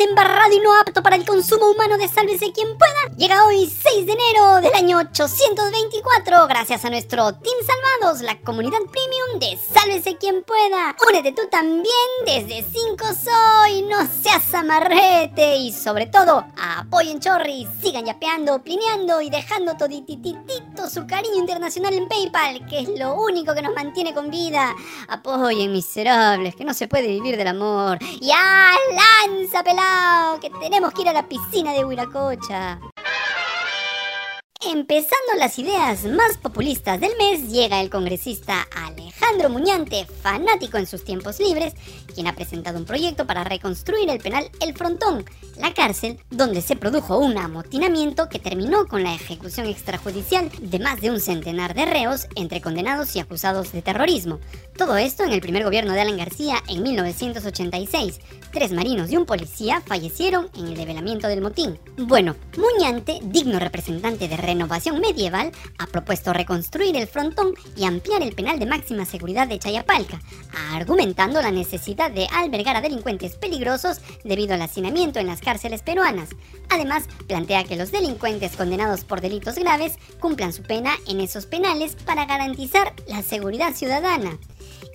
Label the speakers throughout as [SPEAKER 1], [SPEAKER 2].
[SPEAKER 1] embarrado y no apto para el consumo humano de Sálvese quien pueda, llega hoy 6 de enero del año 824 gracias a nuestro Team Salvados, la comunidad premium de Sálvese quien pueda. Únete tú también desde 5 soy, no seas amarrete y sobre todo apoyen Chorri, sigan yapeando, plineando y dejando su cariño internacional en PayPal, que es lo único que nos mantiene con vida. Apoyen miserables, que no se puede vivir del amor. ¡Ya lanza pelado! Que tenemos que ir a la piscina de Huiracocha. Empezando las ideas más populistas del mes, llega el congresista Alejandro Muñante, fanático en sus tiempos libres, quien ha presentado un proyecto para reconstruir el penal El Frontón, la cárcel donde se produjo un amotinamiento que terminó con la ejecución extrajudicial de más de un centenar de reos entre condenados y acusados de terrorismo. Todo esto en el primer gobierno de Alan García en 1986. Tres marinos y un policía fallecieron en el develamiento del motín. Bueno, Muñante, digno representante de renovación medieval, ha propuesto reconstruir el frontón y ampliar el penal de máxima seguridad de Chayapalca, argumentando la necesidad de albergar a delincuentes peligrosos debido al hacinamiento en las cárceles peruanas. Además, plantea que los delincuentes condenados por delitos graves cumplan su pena en esos penales para garantizar la seguridad ciudadana.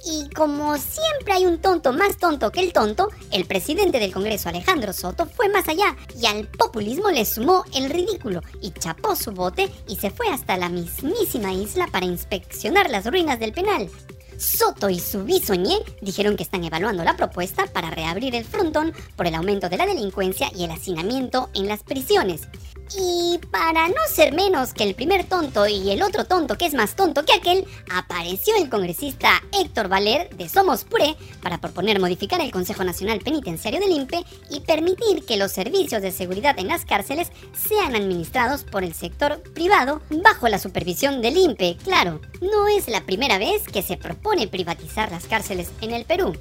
[SPEAKER 1] Y como siempre hay un tonto más tonto que el tonto, el presidente del Congreso Alejandro Soto fue más allá y al populismo le sumó el ridículo y chapó su bote y se fue hasta la mismísima isla para inspeccionar las ruinas del penal. Soto y su bisoñé dijeron que están evaluando la propuesta para reabrir el frontón por el aumento de la delincuencia y el hacinamiento en las prisiones. Y para no ser menos que el primer tonto y el otro tonto que es más tonto que aquel, apareció el congresista Héctor Valer de Somos Puré para proponer modificar el Consejo Nacional Penitenciario del INPE y permitir que los servicios de seguridad en las cárceles sean administrados por el sector privado bajo la supervisión del INPE. Claro, no es la primera vez que se propone privatizar las cárceles en el Perú.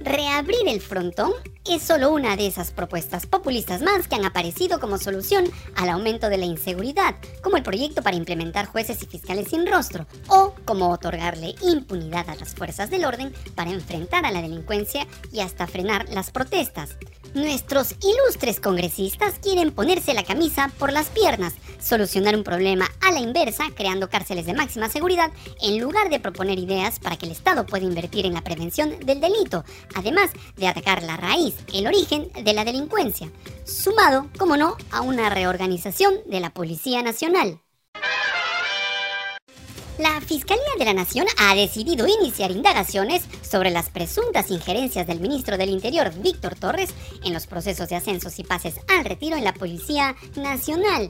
[SPEAKER 1] Reabrir el frontón es solo una de esas propuestas populistas más que han aparecido como solución al aumento de la inseguridad, como el proyecto para implementar jueces y fiscales sin rostro, o como otorgarle impunidad a las fuerzas del orden para enfrentar a la delincuencia y hasta frenar las protestas. Nuestros ilustres congresistas quieren ponerse la camisa por las piernas, solucionar un problema a la inversa, creando cárceles de máxima seguridad, en lugar de proponer ideas para que el Estado pueda invertir en la prevención del delito, además de atacar la raíz, el origen de la delincuencia, sumado, como no, a una reorganización de la Policía Nacional. La Fiscalía de la Nación ha decidido iniciar indagaciones sobre las presuntas injerencias del ministro del Interior, Víctor Torres, en los procesos de ascensos y pases al retiro en la Policía Nacional.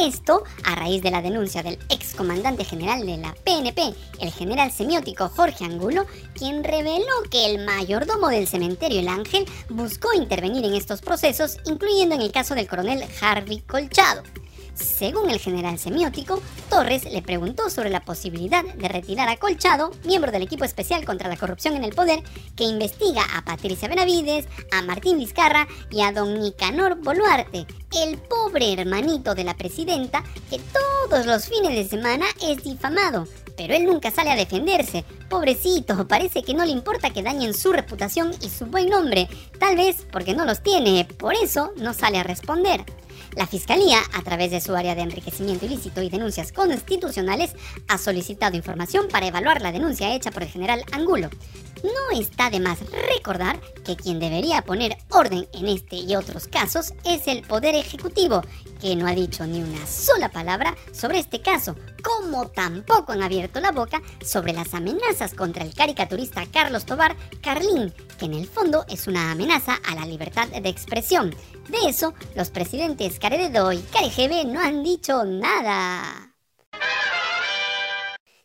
[SPEAKER 1] Esto a raíz de la denuncia del excomandante general de la PNP, el general semiótico Jorge Angulo, quien reveló que el mayordomo del cementerio El Ángel buscó intervenir en estos procesos, incluyendo en el caso del coronel Harvey Colchado. Según el general semiótico, Torres le preguntó sobre la posibilidad de retirar a Colchado, miembro del equipo especial contra la corrupción en el poder, que investiga a Patricia Benavides, a Martín Vizcarra y a don Nicanor Boluarte, el pobre hermanito de la presidenta que todos los fines de semana es difamado. Pero él nunca sale a defenderse. Pobrecito, parece que no le importa que dañen su reputación y su buen nombre. Tal vez porque no los tiene, por eso no sale a responder. La Fiscalía, a través de su área de enriquecimiento ilícito y denuncias constitucionales, ha solicitado información para evaluar la denuncia hecha por el general Angulo. No está de más recordar que quien debería poner orden en este y otros casos es el Poder Ejecutivo, que no ha dicho ni una sola palabra sobre este caso, como tampoco han abierto la boca sobre las amenazas contra el caricaturista Carlos Tobar Carlín, que en el fondo es una amenaza a la libertad de expresión. De eso, los presidentes Carededo y Caregebe no han dicho nada.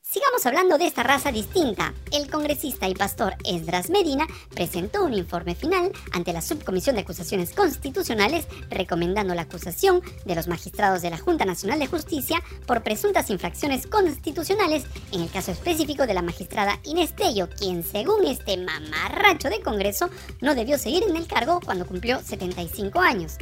[SPEAKER 1] Sigamos hablando de esta raza distinta. El congresista y pastor Esdras Medina presentó un informe final ante la Subcomisión de Acusaciones Constitucionales recomendando la acusación de los magistrados de la Junta Nacional de Justicia por presuntas infracciones constitucionales en el caso específico de la magistrada Inés Tello, quien según este mamarracho de Congreso no debió seguir en el cargo cuando cumplió 75 años.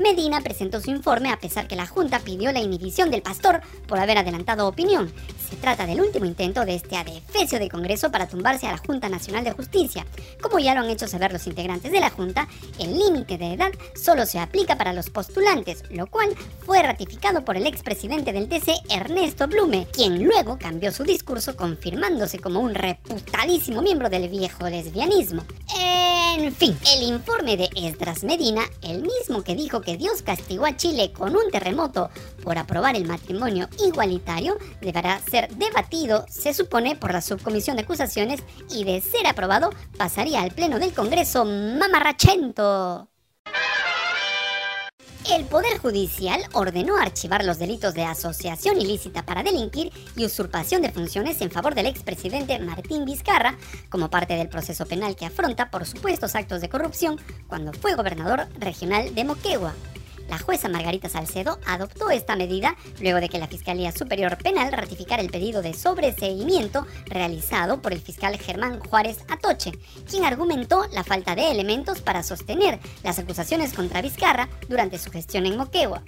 [SPEAKER 1] Medina presentó su informe a pesar que la Junta pidió la inhibición del pastor por haber adelantado opinión. se trata del último intento de este adefesio del Congreso para tumbarse a la Junta Nacional de Justicia. Como ya lo han hecho saber los integrantes de la Junta, el límite de edad solo se aplica para los postulantes, lo cual fue ratificado por el expresidente del TC, Ernesto Blume, quien luego cambió su discurso confirmándose como un reputadísimo miembro del viejo lesbianismo. En fin, el informe de Esdras Medina, el mismo que dijo que Dios castigó a Chile con un terremoto por aprobar el matrimonio igualitario, deberá ser debatido, se supone, por la subcomisión de acusaciones y de ser aprobado pasaría al Pleno del Congreso mamarrachento. El Poder Judicial ordenó archivar los delitos de asociación ilícita para delinquir y usurpación de funciones en favor del expresidente Martín Vizcarra como parte del proceso penal que afronta por supuestos actos de corrupción cuando fue gobernador regional de Moquegua. La jueza Margarita Salcedo adoptó esta medida luego de que la Fiscalía Superior Penal ratificara el pedido de sobreseimiento realizado por el fiscal Germán Juárez Atoche, quien argumentó la falta de elementos para sostener las acusaciones contra Vizcarra durante su gestión en Moquegua.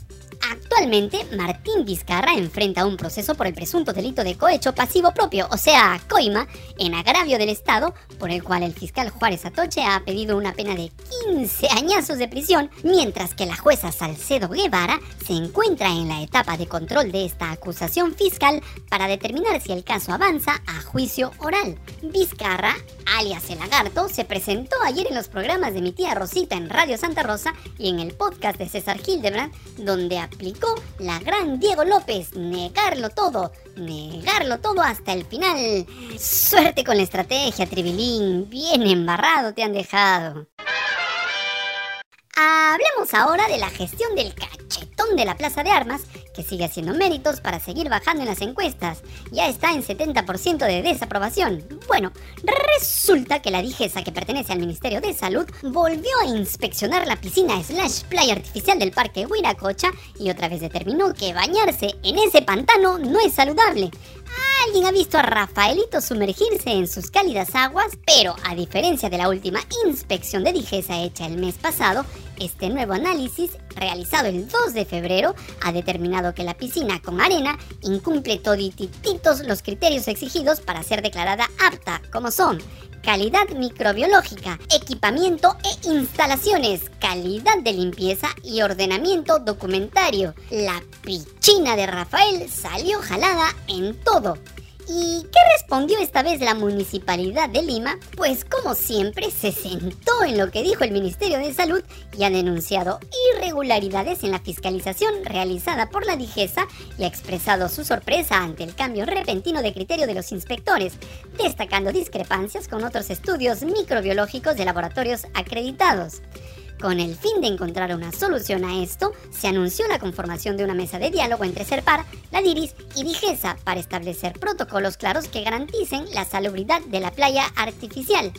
[SPEAKER 1] Actualmente, Martín Vizcarra enfrenta un proceso por el presunto delito de cohecho pasivo propio, o sea, coima, en agravio del Estado, por el cual el fiscal Juárez Atoche ha pedido una pena de 15 añazos de prisión, mientras que la jueza Salcedo Guevara se encuentra en la etapa de control de esta acusación fiscal para determinar si el caso avanza a juicio oral. Vizcarra, alias el lagarto, se presentó ayer en los programas de mi tía Rosita en Radio Santa Rosa y en el podcast de César Hildebrand, donde aplicó la gran Diego López, negarlo todo, negarlo todo hasta el final. Suerte con la estrategia, Tribilín, bien embarrado te han dejado. Hablemos ahora de la gestión del de la Plaza de Armas, que sigue haciendo méritos para seguir bajando en las encuestas. Ya está en 70% de desaprobación. Bueno, resulta que la Digesa, que pertenece al Ministerio de Salud, volvió a inspeccionar la piscina slash playa artificial del Parque Huiracocha y otra vez determinó que bañarse en ese pantano no es saludable. Alguien ha visto a Rafaelito sumergirse en sus cálidas aguas, pero a diferencia de la última inspección de Digesa hecha el mes pasado, este nuevo análisis, realizado el 2 de febrero, ha determinado que la piscina con arena incumple todititos los criterios exigidos para ser declarada apta, como son calidad microbiológica, equipamiento e instalaciones, calidad de limpieza y ordenamiento documentario. La pichina de Rafael salió jalada en todo. ¿Y qué respondió esta vez la Municipalidad de Lima? Pues como siempre se sentó en lo que dijo el Ministerio de Salud y ha denunciado irregularidades en la fiscalización realizada por la Digesa y ha expresado su sorpresa ante el cambio repentino de criterio de los inspectores, destacando discrepancias con otros estudios microbiológicos de laboratorios acreditados. Con el fin de encontrar una solución a esto, se anunció la conformación de una mesa de diálogo entre Serpar, la DIRIS y Digesa para establecer protocolos claros que garanticen la salubridad de la playa artificial.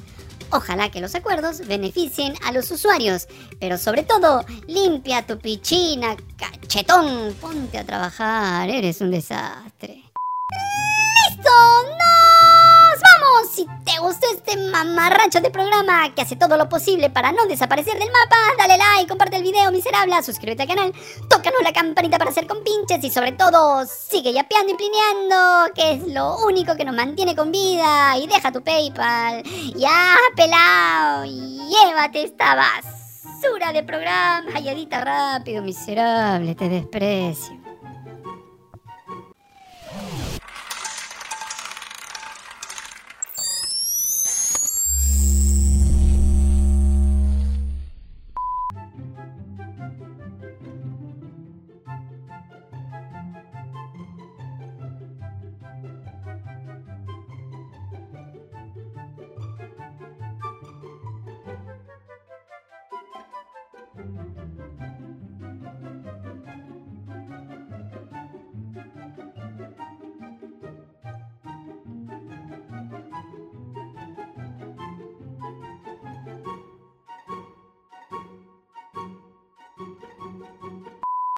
[SPEAKER 1] Ojalá que los acuerdos beneficien a los usuarios, pero sobre todo, limpia tu pichina, cachetón, ponte a trabajar, eres un desastre. Si te gustó este mamarracho de programa que hace todo lo posible para no desaparecer del mapa, dale like, comparte el video miserable, suscríbete al canal, tócanos la campanita para hacer compinches y sobre todo sigue yapeando y plineando, que es lo único que nos mantiene con vida. Y deja tu PayPal. Ya, pelao, llévate esta basura de programa. Ay, rápido, miserable, te desprecio.